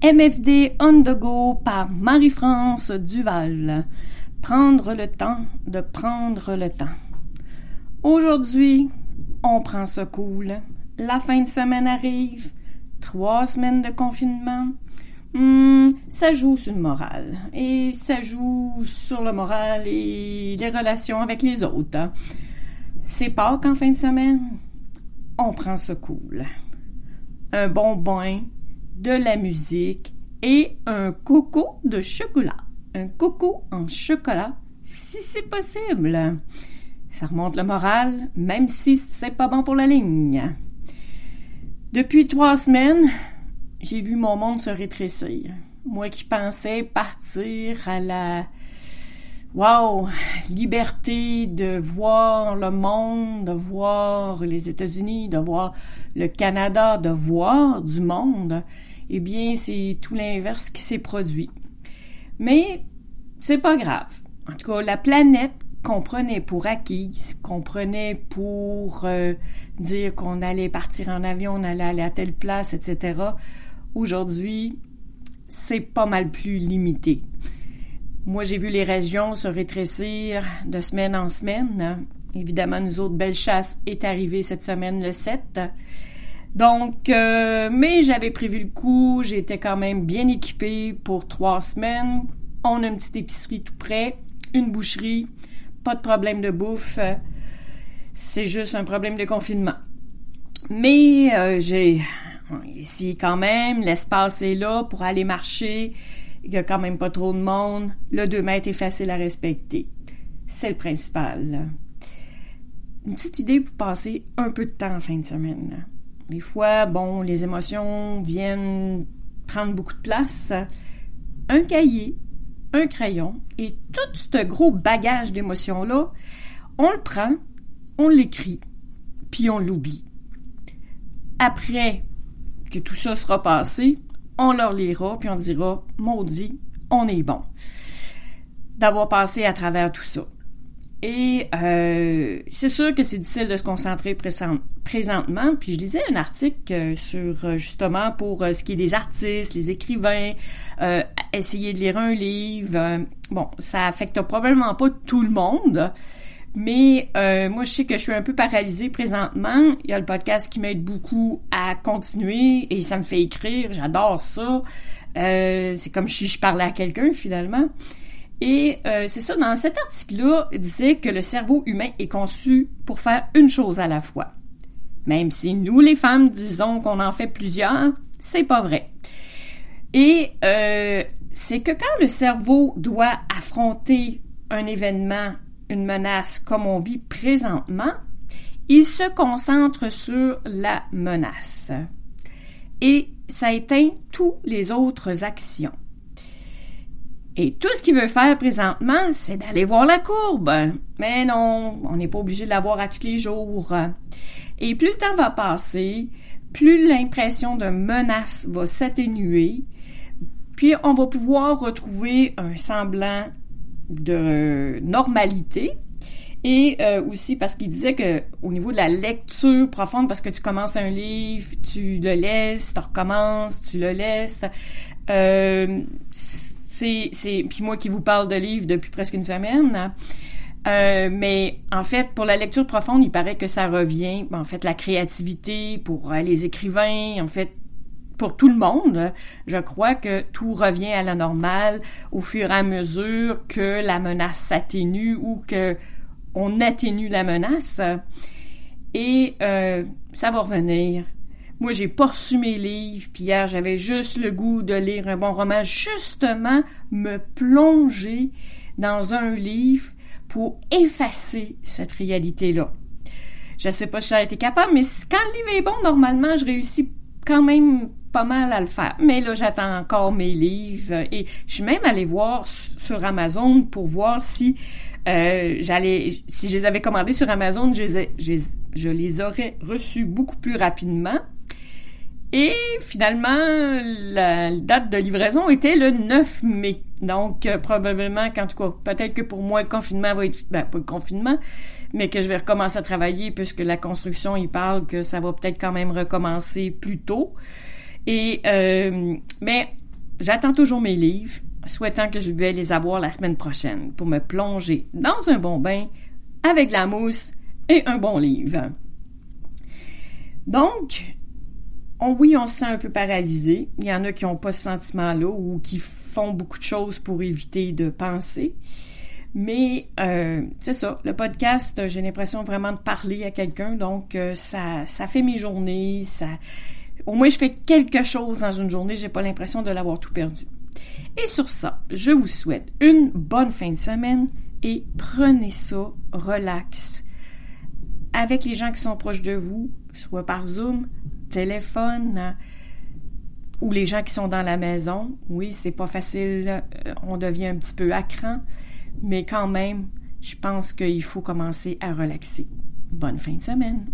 MFD on the go par Marie-France Duval. Prendre le temps de prendre le temps. Aujourd'hui, on prend ce cool. La fin de semaine arrive. Trois semaines de confinement. Hmm, ça joue sur le moral. Et ça joue sur le moral et les relations avec les autres. C'est pas qu'en fin de semaine, on prend ce cool. Un bon bain, de la musique et un coco de chocolat. Un coco en chocolat, si c'est possible. Ça remonte le moral, même si c'est pas bon pour la ligne. Depuis trois semaines, j'ai vu mon monde se rétrécir. Moi qui pensais partir à la wow, liberté de voir le monde, de voir les États-Unis, de voir le Canada, de voir du monde eh bien, c'est tout l'inverse qui s'est produit. Mais c'est pas grave. En tout cas, la planète qu'on prenait pour acquise, qu'on prenait pour euh, dire qu'on allait partir en avion, on allait aller à telle place, etc., aujourd'hui, c'est pas mal plus limité. Moi, j'ai vu les régions se rétrécir de semaine en semaine. Évidemment, nous autres, Belle Chasse est arrivée cette semaine le 7. Donc, euh, mais j'avais prévu le coup, j'étais quand même bien équipée pour trois semaines. On a une petite épicerie tout près, une boucherie, pas de problème de bouffe. C'est juste un problème de confinement. Mais euh, j'ai ici quand même, l'espace est là pour aller marcher. Il y a quand même pas trop de monde. Le 2 mètres est facile à respecter. C'est le principal. Une petite idée pour passer un peu de temps en fin de semaine. Des fois, bon, les émotions viennent prendre beaucoup de place. Un cahier, un crayon et tout ce gros bagage d'émotions-là, on le prend, on l'écrit, puis on l'oublie. Après que tout ça sera passé, on leur lira, puis on dira, maudit, on est bon d'avoir passé à travers tout ça. Et euh, c'est sûr que c'est difficile de se concentrer présentement. Puis je lisais un article euh, sur euh, justement pour ce qui est des artistes, les écrivains, essayer de lire un livre. bon, ça affecte probablement pas tout le monde. Mais moi, je sais que je suis un peu paralysée présentement. Il y a le podcast qui m'aide beaucoup à continuer et ça me fait écrire. J'adore ça. c'est comme si je parlais à quelqu'un finalement. Et euh, c'est ça, dans cet article-là, il disait que le cerveau humain est conçu pour faire une chose à la fois. Même si nous, les femmes, disons qu'on en fait plusieurs, c'est pas vrai. Et euh, c'est que quand le cerveau doit affronter un événement, une menace comme on vit présentement, il se concentre sur la menace. Et ça éteint toutes les autres actions. Et tout ce qu'il veut faire présentement, c'est d'aller voir la courbe. Mais non, on n'est pas obligé de la voir à tous les jours. Et plus le temps va passer, plus l'impression de menace va s'atténuer, puis on va pouvoir retrouver un semblant de normalité. Et euh, aussi parce qu'il disait que au niveau de la lecture profonde, parce que tu commences un livre, tu le laisses, tu recommences, tu le laisses. Euh, c'est puis moi qui vous parle de livres depuis presque une semaine. Euh, mais en fait, pour la lecture profonde, il paraît que ça revient. En fait, la créativité pour euh, les écrivains, en fait, pour tout le monde, je crois que tout revient à la normale au fur et à mesure que la menace s'atténue ou que on atténue la menace. Et euh, ça va revenir. Moi, j'ai pas reçu mes livres, puis hier, j'avais juste le goût de lire un bon roman, justement me plonger dans un livre pour effacer cette réalité-là. Je sais pas si j'ai été capable, mais quand le livre est bon, normalement, je réussis quand même pas mal à le faire. Mais là, j'attends encore mes livres et je suis même allée voir sur Amazon pour voir si euh, j'allais, si je les avais commandés sur Amazon, je les aurais reçus beaucoup plus rapidement. Et finalement, la date de livraison était le 9 mai. Donc, euh, probablement qu'en tout cas, peut-être que pour moi, le confinement va être... Ben, pas le confinement, mais que je vais recommencer à travailler puisque la construction, il parle que ça va peut-être quand même recommencer plus tôt. Et... Euh, mais j'attends toujours mes livres, souhaitant que je vais les avoir la semaine prochaine pour me plonger dans un bon bain avec de la mousse et un bon livre. Donc, oui, on se sent un peu paralysé. Il y en a qui n'ont pas ce sentiment-là ou qui font beaucoup de choses pour éviter de penser. Mais euh, c'est ça, le podcast, j'ai l'impression vraiment de parler à quelqu'un, donc euh, ça, ça fait mes journées, ça, au moins je fais quelque chose dans une journée, j'ai pas l'impression de l'avoir tout perdu. Et sur ça, je vous souhaite une bonne fin de semaine et prenez ça relax avec les gens qui sont proches de vous, soit par Zoom, téléphone ou les gens qui sont dans la maison. Oui, c'est pas facile, euh, on devient un petit peu accrant, mais quand même, je pense qu'il faut commencer à relaxer. Bonne fin de semaine.